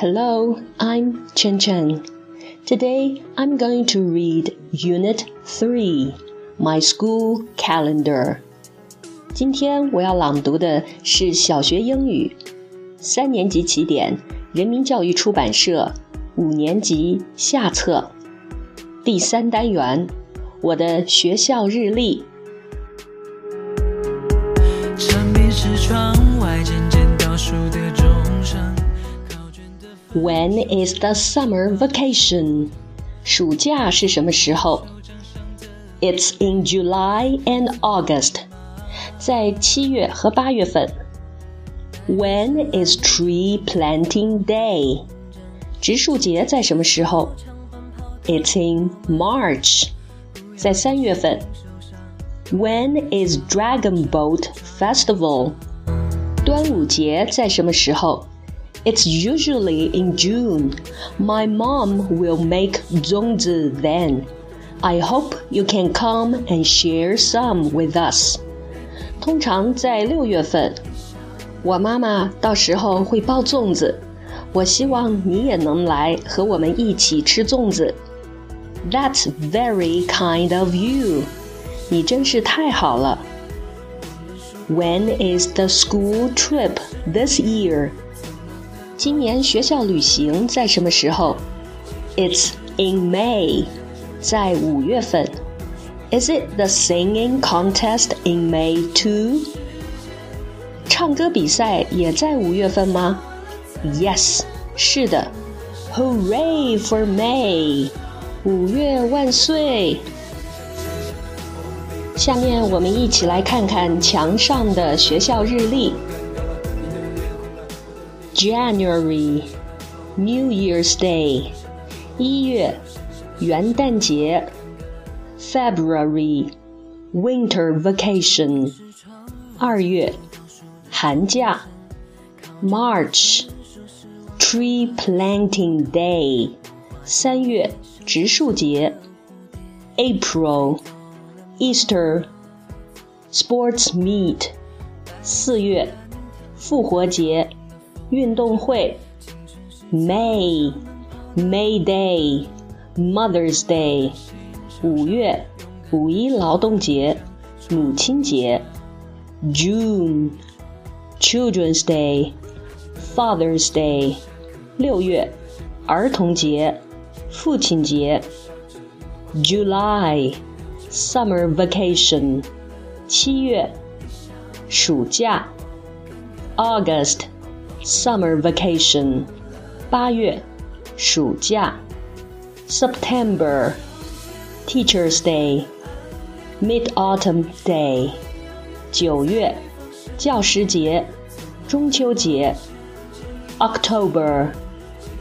Hello, I'm Chen Chen. Today I'm going to read Unit 3, My School Calendar. 今天我要朗读的是小学英语三年级起点，人民教育出版社五年级下册第三单元， 我的学校日历。When is the summer vacation？暑假是什么时候？It's in July and August，在七月和八月份。When is tree planting day？植树节在什么时候？It's in March， 在三月份。When is Dragon Boat Festival？端午节在什么时候？it's usually in June. My mom will make zongzi then. I hope you can come and share some with us. 通常在六月份，我妈妈到时候会包粽子，我希望你也能来和我们一起吃粽子。 That's very kind of you. 你真是太好了。When is the school trip this year? 今年学校旅行在什么时候？It's in May，在五月份。Is it the singing contest in May too？唱歌比赛也在五月份吗？Yes，是的。Hooray for May！ 五月万岁！下面我们一起来看看墙上的学校日历。January, New Year's Day，一月，元旦节。February, Winter Vacation，二月，寒假。March, Tree Planting Day， 三月，植树节。April, Easter, Sports Meet，四月，复活节。运动会，May May Day Mother's Day，五月五一劳动节母亲节，June Children's Day Father's Day，六月儿童节 父亲节，July Summer Vacation，七月暑假，August summer vacation，八月，暑假；September Teachers Day, Mid Autumn Day，九月，教师节，中秋节；October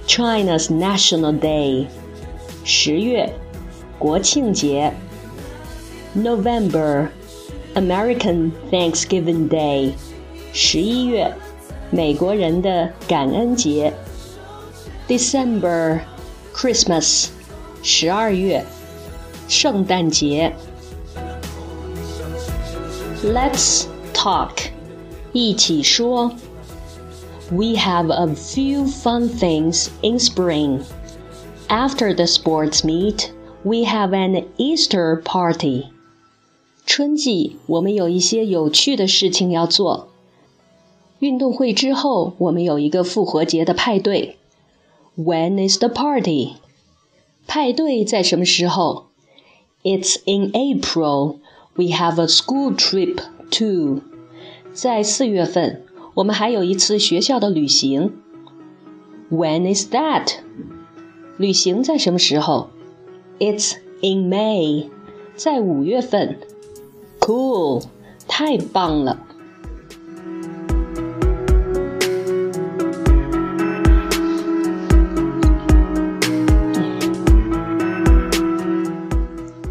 China's National Day， 十月，国庆节；November American Thanksgiving Day，十一月。美国人的感恩节，December Christmas，十二月，圣诞节。Let's talk，一起说。We have a few fun things in spring. After the sports meet, we have an Easter party. 春季我们有一些有趣的事情要做。运动会之后，我们有一个复活节的派对。When is the party？派对在什么时候？It's in April. We have a school trip too. 在四月份，我们还有一次学校的旅行。When is that？ 旅行在什么时候？It's in May. 在五月份。Cool，太棒了。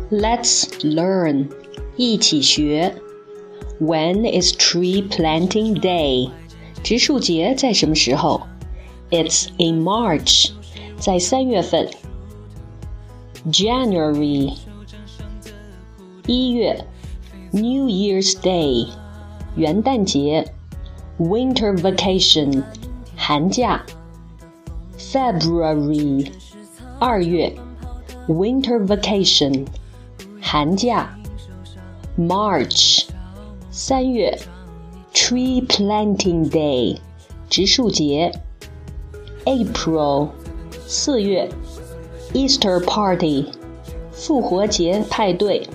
Let's learn，一起学。When is tree planting day？植树节在什么时候？It's in March， 在三月份。January，一月， New Year's Day，元旦节；Winter Vacation，寒假；February，二月；Winter Vacation，寒假；March，三月；Tree Planting Day，植树节；April， 四月；Easter Party，复活节派对。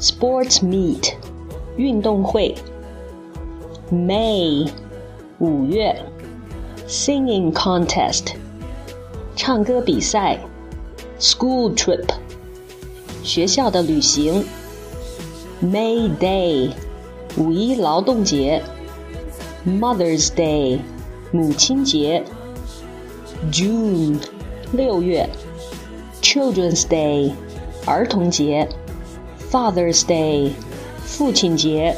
Sports meet，运动会。May，五月。Singing contest，唱歌比赛。School trip，学校的旅行。May Day，五一劳动节。Mother's Day，母亲节。 June，六月。Children's Day，儿童节。Father's Day，父亲节。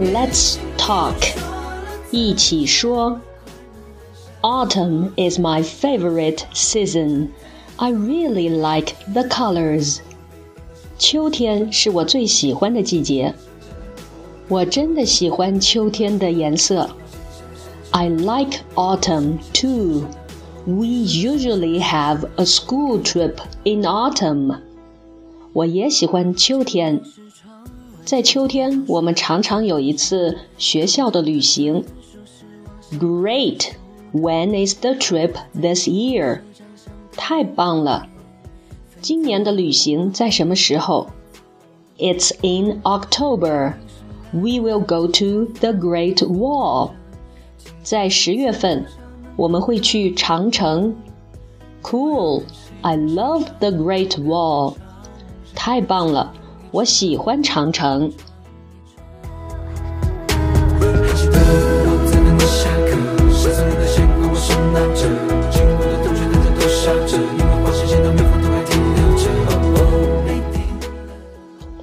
Let's talk，一起说。Autumn is my favorite season. I really like the colors. 秋天是我最喜欢的季节。我真的喜欢秋天的颜色。 I like autumn too. We usually have a school trip in autumn. 我也喜欢秋天，在秋天我们常常有一次学校的旅行。Great! When is the trip this year? 太棒了！今年的旅行在什么时候？It's in October. We will go to the Great Wall. 在十月份。我们会去长城。Cool! I love the Great Wall. 太棒了，我喜欢长城。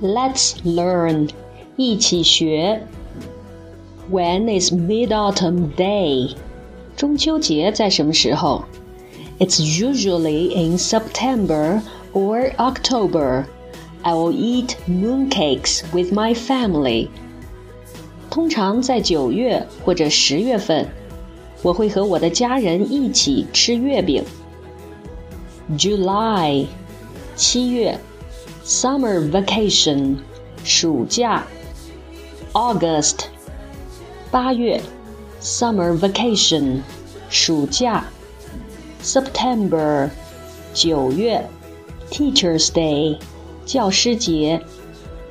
Let's learn，一起学。When is Mid-Autumn Day? 中秋节在什么时候？It's usually in September or October. I will eat mooncakes with my family. 通常在九月或者十月份，我会和我的家人一起吃月饼。July，七月，Summer vacation，暑假。August， 八月。summer vacation，暑假；September，九月；Teachers' Day，教师节；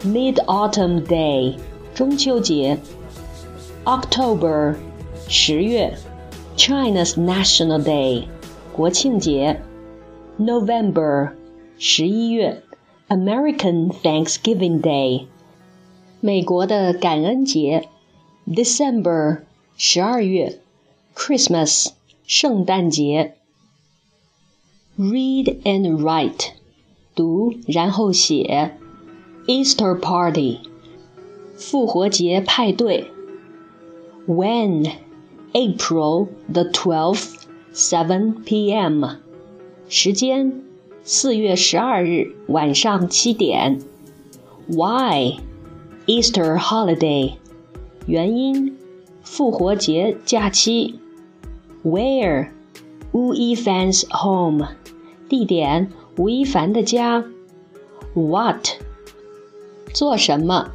Mid Autumn Day，中秋节；October，十月；China's National Day，国庆节；November，十一月；American Thanksgiving Day，美国的感恩节 ；December。十二月，Christmas，圣诞节。Read and write，读然后写。Easter party，复活节派对。When April the twelfth, seven p.m. 时间四月十二日晚上七点。Why Easter holiday？ 原因复活节假期，Where？吴亦凡 's home，地点吴亦凡的家。What？做什么？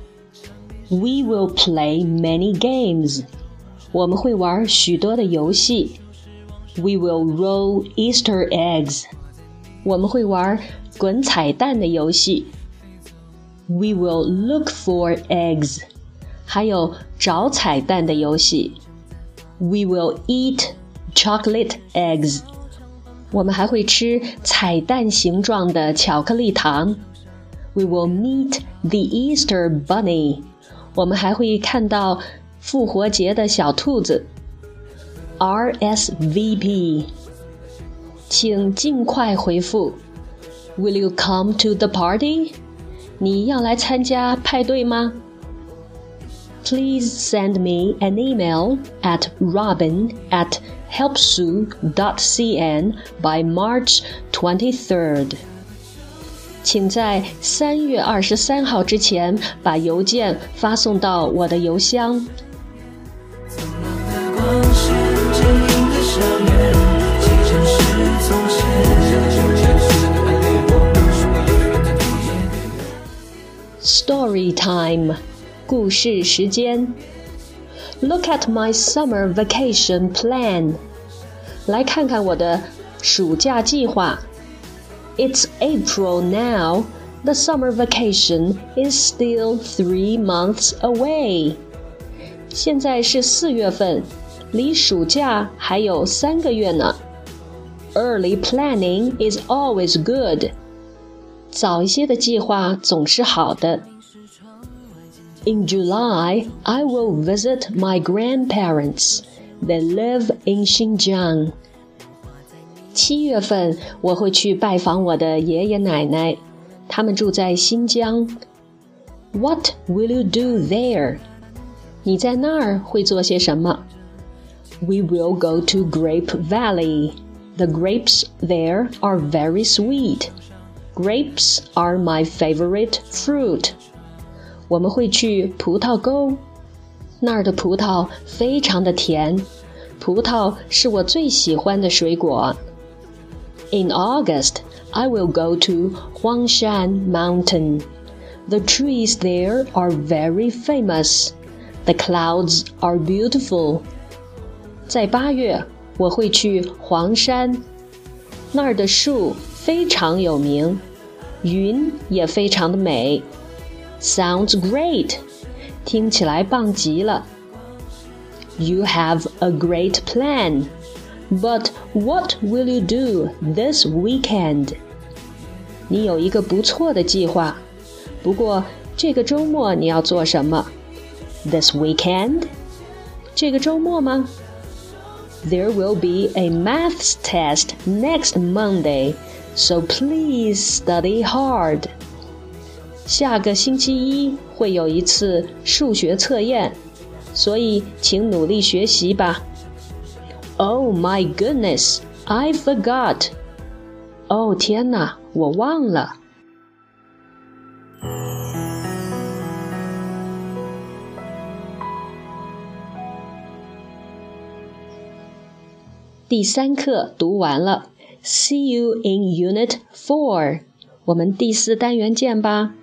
We will play many games，我们会玩许多的游戏。We will roll Easter eggs，我们会玩滚彩蛋的游戏。We will look for eggs。 还有找彩蛋的游戏。We will eat chocolate eggs。我们还会吃彩蛋形状的巧克力糖。We will meet the Easter Bunny。我们还会看到复活节的小兔子。RSVP，请尽快回复。Will you come to the party？你要来参加派对吗 ？please send me an email at robin at helpsu.cn by March 23rd. 请在三月二十三号之前把邮件发送到我的邮箱。 故事时间。Look at my summer vacation plan，来看看我的暑假计划。It's April now. The summer vacation is still three months away. 现在是四月份，离暑假还有三个月呢。Early planning is always good. 早一些的计划总是好的。 In July, I will visit my grandparents. They live in Xinjiang. 七月份我会去拜访我的爷爷奶奶，他们住在新疆。What will you do there？你在那儿会做些什么？We will go to Grape Valley. The grapes there are very sweet. Grapes are my favorite fruit. 我们会去葡萄沟，那儿的葡萄非常的甜。葡萄是我最喜欢的水果。in August, I will go to Huangshan Mountain. The trees there are very famous. The clouds are beautiful. 在八月，我会去黄山，那儿的树非常有名，云也非常的美。 Sounds great，听起来棒极了。You have a great plan. But what will you do this weekend? 你有一个不错的计划，不过这个周末你要做什么？This weekend？这个周末吗？There will be a maths test next Monday, so please study hard. 下个星期一会有一次数学测验，所以请努力学习吧。Oh my goodness, I forgot. 哦天哪，我忘了。第三课读完了，See you in Unit Four。我们第四单元见吧。